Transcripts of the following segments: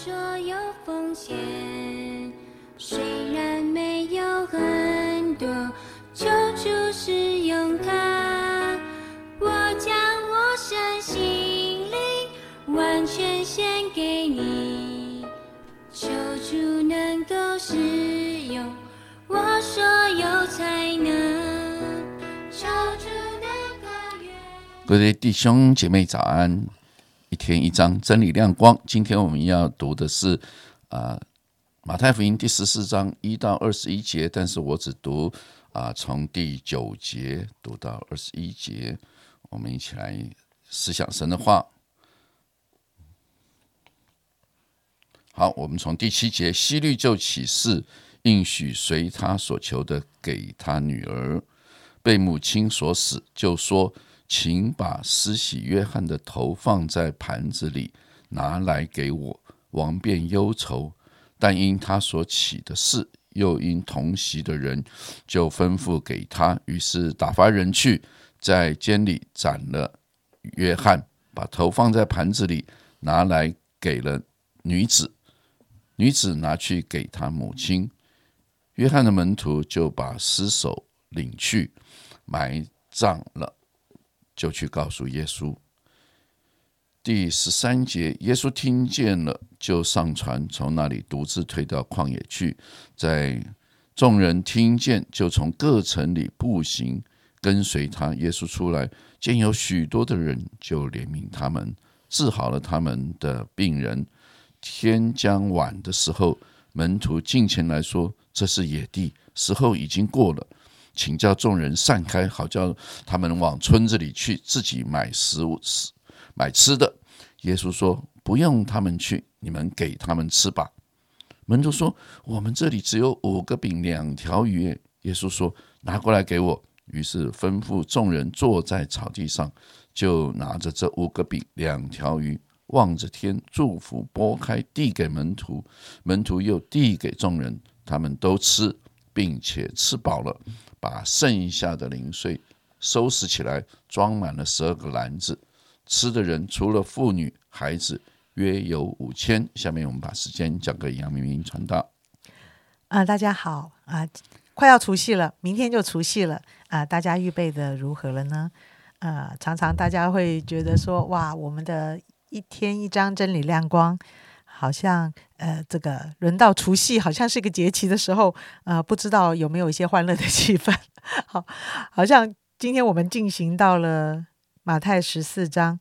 所有奉献，虽然没有很多，求主使用它。我将我身心灵完全献给你，求主能够使用我所有才能，求主能够愿。各位弟兄姐妹早安！一天一章真理亮光。今天我们要读的是啊马太福音第十四章一到二十一节，但是我只读啊从第九节读到二十一节。我们一起来思想神的话。好，我们从第七节，希律就起誓，应许随他所求的给他女儿，被母亲所死，就说。请把施洗约翰的头放在盘子里，拿来给我。王便忧愁，但因他所起的事，又因同席的人，就吩咐给他。于是打发人去，在监里斩了约翰，把头放在盘子里，拿来给了女子。女子拿去给他母亲。约翰的门徒就把尸首领去，埋葬了。就去告诉耶稣。第十三节，耶稣听见了，就上船，从那里独自退到旷野去。在众人听见，就从各城里步行跟随他。耶稣出来，见有许多的人，就怜悯他们，治好了他们的病人。天将晚的时候，门徒进前来说：“这是野地，时候已经过了。”请叫众人散开，好叫他们往村子里去，自己买食物吃，买吃的。耶稣说：“不用他们去，你们给他们吃吧。”门徒说：“我们这里只有五个饼，两条鱼。”耶稣说：“拿过来给我。”于是吩咐众人坐在草地上，就拿着这五个饼、两条鱼，望着天祝福，拨开递给门徒，门徒又递给众人，他们都吃，并且吃饱了。把剩下的零碎收拾起来，装满了十二个篮子。吃的人除了妇女、孩子，约有五千。下面我们把时间交给杨明明传道。啊，大家好啊，快要除夕了，明天就除夕了啊，大家预备的如何了呢？啊，常常大家会觉得说，哇，我们的一天一张真理亮光。好像呃，这个轮到除夕，好像是一个节气的时候，呃，不知道有没有一些欢乐的气氛。好，好像今天我们进行到了马太十四章，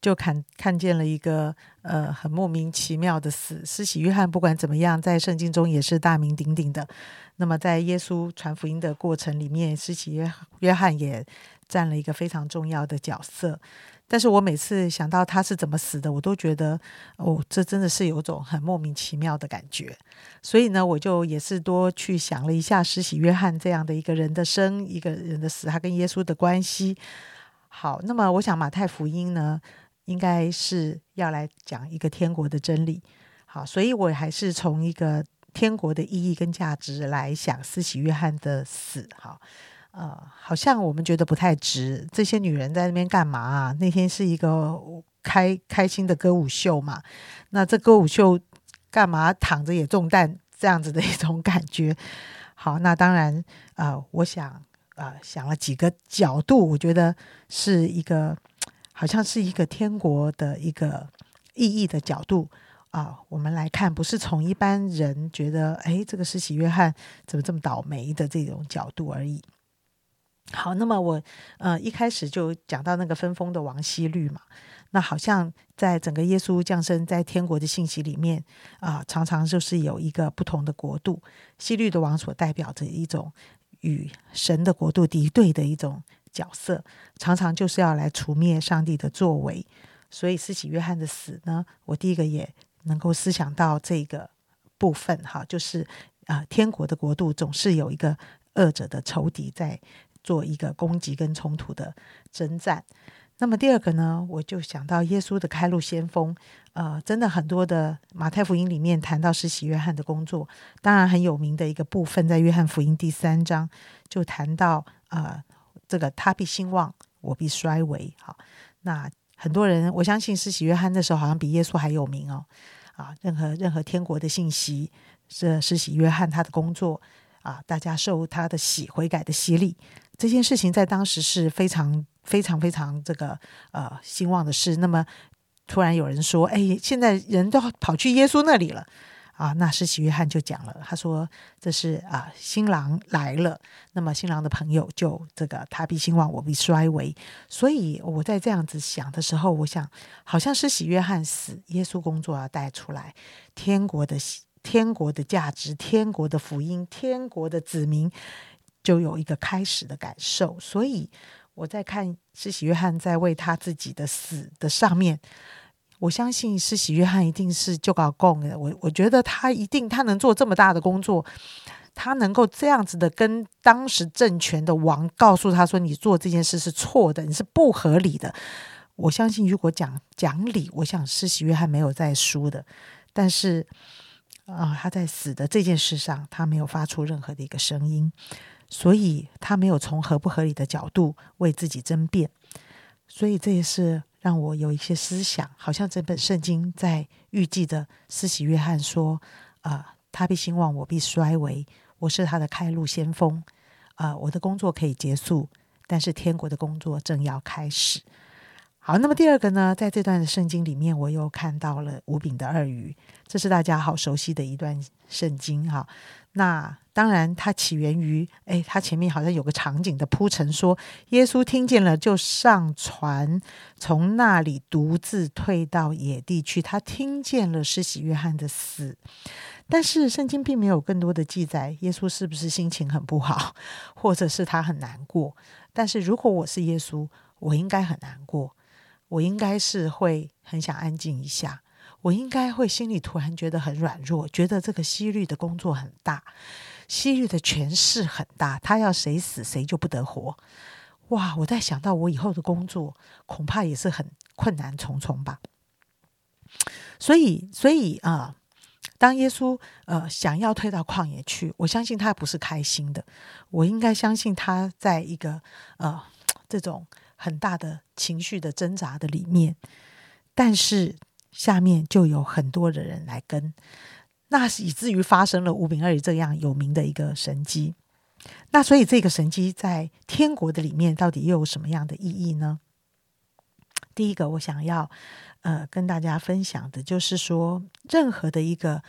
就看看见了一个呃很莫名其妙的死。施洗约翰不管怎么样，在圣经中也是大名鼎鼎的。那么在耶稣传福音的过程里面，施洗约约翰也占了一个非常重要的角色。但是我每次想到他是怎么死的，我都觉得哦，这真的是有种很莫名其妙的感觉。所以呢，我就也是多去想了一下施洗约翰这样的一个人的生，一个人的死，他跟耶稣的关系。好，那么我想马太福音呢，应该是要来讲一个天国的真理。好，所以我还是从一个天国的意义跟价值来想施洗约翰的死。好。呃，好像我们觉得不太值。这些女人在那边干嘛啊？那天是一个开开心的歌舞秀嘛。那这歌舞秀干嘛躺着也中弹这样子的一种感觉？好，那当然啊，我想啊，想了几个角度，我觉得是一个好像是一个天国的一个意义的角度啊。我们来看，不是从一般人觉得哎，这个施洗约翰怎么这么倒霉的这种角度而已。好，那么我呃一开始就讲到那个分封的王希律嘛，那好像在整个耶稣降生在天国的信息里面啊，常常就是有一个不同的国度，希律的王所代表着一种与神的国度敌对的一种角色，常常就是要来除灭上帝的作为。所以，施洗约翰的死呢，我第一个也能够思想到这个部分哈，就是啊，天国的国度总是有一个恶者的仇敌在。做一个攻击跟冲突的征战。那么第二个呢，我就想到耶稣的开路先锋。呃，真的很多的马太福音里面谈到施洗约翰的工作，当然很有名的一个部分，在约翰福音第三章就谈到呃，这个他必兴旺，我必衰微。好，那很多人我相信施洗约翰那时候好像比耶稣还有名哦。啊，任何任何天国的信息，这施洗约翰他的工作啊，大家受他的洗悔改的洗礼，这件事情在当时是非常非常非常这个呃兴旺的事。那么突然有人说：“哎，现在人都跑去耶稣那里了。”啊，那施洗约翰就讲了，他说：“这是啊，新郎来了，那么新郎的朋友就这个他必兴旺，我必衰微。”所以我在这样子想的时候，我想，好像施洗约翰死，耶稣工作要带出来天国的天国的价值，天国的福音，天国的子民就有一个开始的感受。所以我在看施洗约翰在为他自己的死的上面。我相信施洗约翰一定是就搞共的。我我觉得他一定他能做这么大的工作，他能够这样子的跟当时政权的王告诉他说：“你做这件事是错的，你是不合理的。”我相信如果讲讲理，我想施洗约翰没有在输的。但是啊，他在死的这件事上，他没有发出任何的一个声音，所以他没有从合不合理的角度为自己争辩。所以这也是。让我有一些思想，好像这本圣经在预计着施洗约翰说：“啊，他必兴旺，我必衰微。我是他的开路先锋。啊，我的工作可以结束，但是天国的工作正要开始。”好，那么第二个呢，在这段圣经里面，我又看到了五饼的二鱼，这是大家好熟悉的一段圣经哈。那当然，它起源于，哎，它前面好像有个场景的铺陈，说耶稣听见了，就上船，从那里独自退到野地去。他听见了施洗约翰的死，但是圣经并没有更多的记载，耶稣是不是心情很不好，或者是他很难过？但是如果我是耶稣，我应该很难过，我应该是会很想安静一下。我应该会心里突然觉得很软弱，觉得这个西律的工作很大，西律的权势很大，他要谁死谁就不得活。哇！我在想到我以后的工作，恐怕也是很困难重重吧。所以，所以啊，当耶稣呃想要退到旷野去，我相信他不是开心的。我应该相信他在一个呃这种很大的情绪的挣扎的里面，但是。下面就有很多的人来跟，那以至于发生了五饼二这样有名的一个神迹。那所以这个神迹在天国的里面到底又有什么样的意义呢？第一个，我想要呃跟大家分享的就是说，任何的一个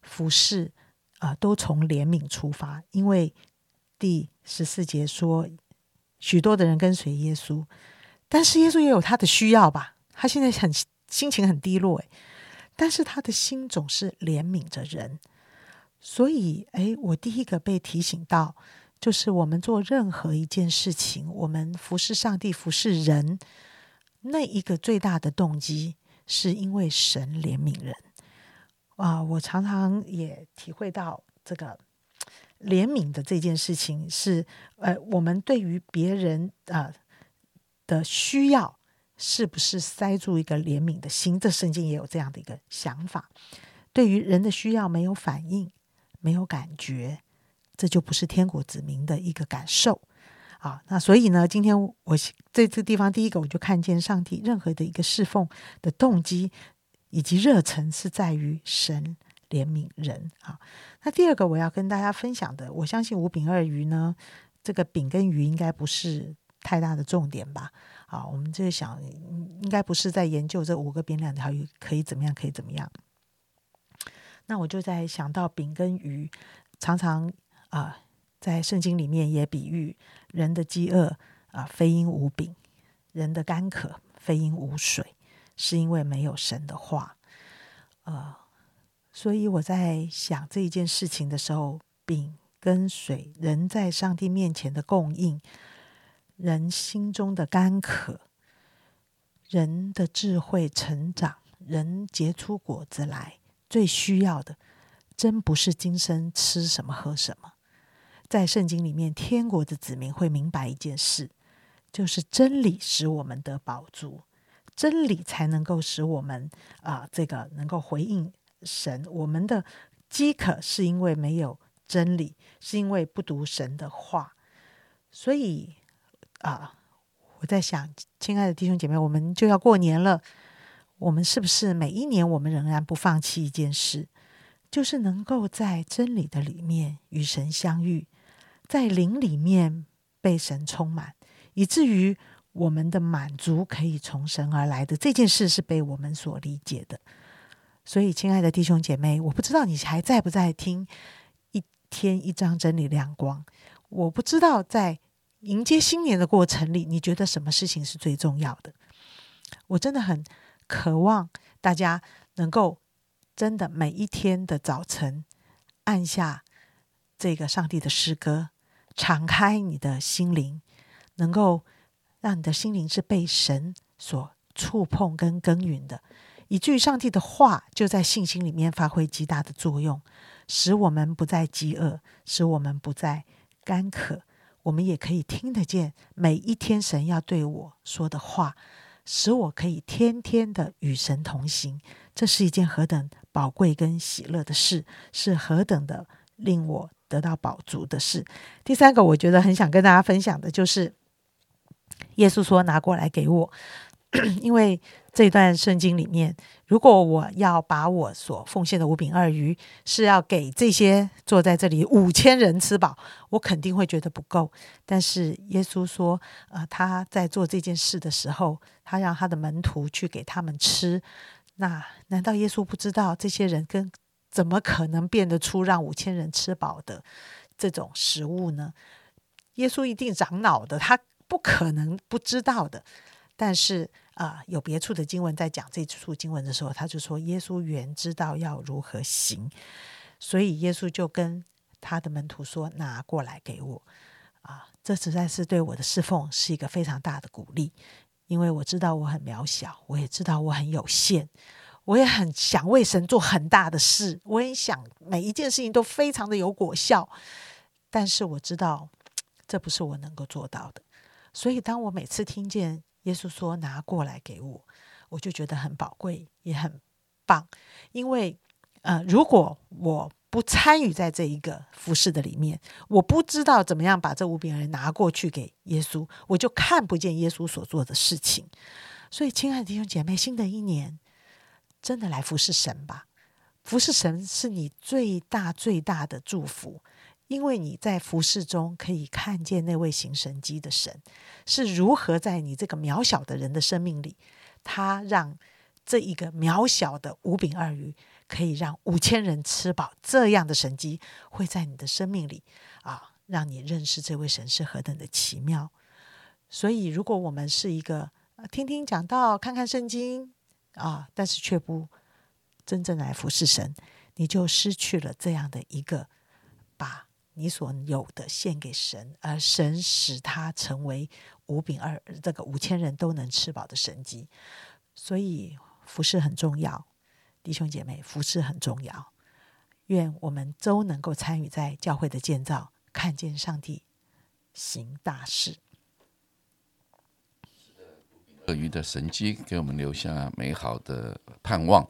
服饰啊，都从怜悯出发。因为第十四节说，许多的人跟随耶稣，但是耶稣也有他的需要吧？他现在很。心情很低落，诶，但是他的心总是怜悯着人，所以，诶，我第一个被提醒到，就是我们做任何一件事情，我们服侍上帝、服侍人，那一个最大的动机，是因为神怜悯人。啊，我常常也体会到这个怜悯的这件事情，是呃，我们对于别人啊的需要。是不是塞住一个怜悯的心？这圣经也有这样的一个想法。对于人的需要没有反应，没有感觉，这就不是天国子民的一个感受啊。那所以呢，今天我这次地方第一个，我就看见上帝任何的一个侍奉的动机以及热忱是在于神怜悯人啊。那第二个我要跟大家分享的，我相信五饼二鱼呢，这个饼跟鱼应该不是太大的重点吧。啊，我们就想，应该不是在研究这五个变量条鱼可以怎么样，可以怎么样。那我就在想到饼跟鱼，常常啊，在圣经里面也比喻人的饥饿啊，非因无饼；人的干渴，非因无水，是因为没有神的话。呃，所以我在想这一件事情的时候，饼跟水，人在上帝面前的供应。人心中的干渴，人的智慧成长，人结出果子来，最需要的，真不是今生吃什么喝什么。在圣经里面，天国的子民会明白一件事，就是真理使我们得饱足，真理才能够使我们啊，这个能够回应神。我们的饥渴是因为没有真理，是因为不读神的话，所以。啊，我在想，亲爱的弟兄姐妹，我们就要过年了。我们是不是每一年我们仍然不放弃一件事，就是能够在真理的里面与神相遇，在灵里面被神充满，以至于我们的满足可以从神而来的这件事是被我们所理解的。所以，亲爱的弟兄姐妹，我不知道你还在不在听一天一张真理亮光。我不知道在迎接新年的过程里，你觉得什么事情是最重要的？我真的很渴望大家能够真的每一天的早晨按下这个上帝的诗歌，敞开你的心灵，能够让你的心灵是被神所触碰跟耕耘的。以至于上帝的话就在信心里面发挥极大的作用，使我们不再饥饿，使我们不再干渴，我们也可以听得见每一天神要对我说的话，使我可以天天的与神同行。这是一件何等宝贵跟喜乐的事，是何等的令我得到饱足的事。第三个，我觉得很想跟大家分享的就是，耶稣说：“拿过来给我。” 因为这段圣经里面，如果我要把我所奉献的五饼二鱼是要给这些坐在这里五千人吃饱，我肯定会觉得不够。但是耶稣说，呃，他在做这件事的时候，他让他的门徒去给他们吃。那难道耶稣不知道这些人跟怎么可能变得出让五千人吃饱的这种食物呢？耶稣一定长脑的，他不可能不知道的。但是啊，有别处的经文在讲这处经文的时候，他就说耶稣原知道要如何行，所以耶稣就跟他的门徒说：“拿过来给我。”啊，这实在是对我的侍奉是一个非常大的鼓励，因为我知道我很渺小，我也知道我很有限，我也很想为神做很大的事，我也想每一件事情都非常的有果效，但是我知道这不是我能够做到的，所以当我每次听见。耶稣说：“拿过来给我，我就觉得很宝贵，也很棒。因为，呃，如果我不参与在这一个服饰的里面，我不知道怎么样把这五饼人拿过去给耶稣，我就看不见耶稣所做的事情。所以，亲爱的弟兄姐妹，新的一年真的来服侍神吧！服侍神是你最大最大的祝福。”因为你在服饰中可以看见那位行神迹的神是如何在你这个渺小的人的生命里，他让这一个渺小的五饼二鱼可以让五千人吃饱，这样的神迹会在你的生命里啊，让你认识这位神是何等的奇妙。所以，如果我们是一个听听讲道、看看圣经啊，但是却不真正来服侍神，你就失去了这样的一个。你所有的献给神，而神使他成为五饼二这个五千人都能吃饱的神迹。所以服饰很重要，弟兄姐妹，服饰很重要。愿我们都能够参与在教会的建造，看见上帝行大事。鳄鱼的神迹给我们留下美好的盼望。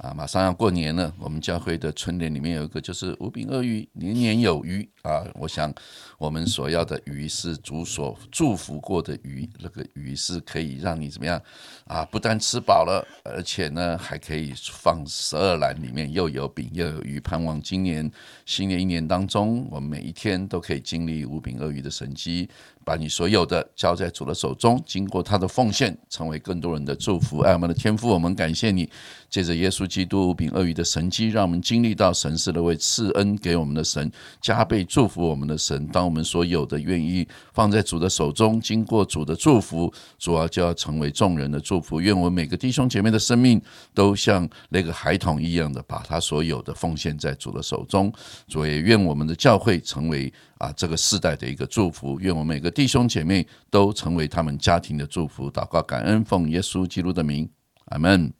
啊，马上要过年了，我们教会的春联里面有一个，就是五饼二鱼，年年有余啊！我想，我们所要的鱼是主所祝福过的鱼，那个鱼是可以让你怎么样啊？不但吃饱了，而且呢，还可以放十二篮里面又有饼又有鱼。盼望今年新的一年当中，我们每一天都可以经历五饼二鱼的神迹。把你所有的交在主的手中，经过他的奉献，成为更多人的祝福。爱我们的天父，我们感谢你，借着耶稣基督饼鳄鱼的神迹，让我们经历到神是那位赐恩给我们的神，加倍祝福我们的神。当我们所有的愿意放在主的手中，经过主的祝福，主要就要成为众人的祝福。愿我们每个弟兄姐妹的生命都像那个孩童一样的，把他所有的奉献在主的手中。主也愿我们的教会成为。啊，这个世代的一个祝福，愿我们每个弟兄姐妹都成为他们家庭的祝福。祷告，感恩，奉耶稣基督的名，阿门。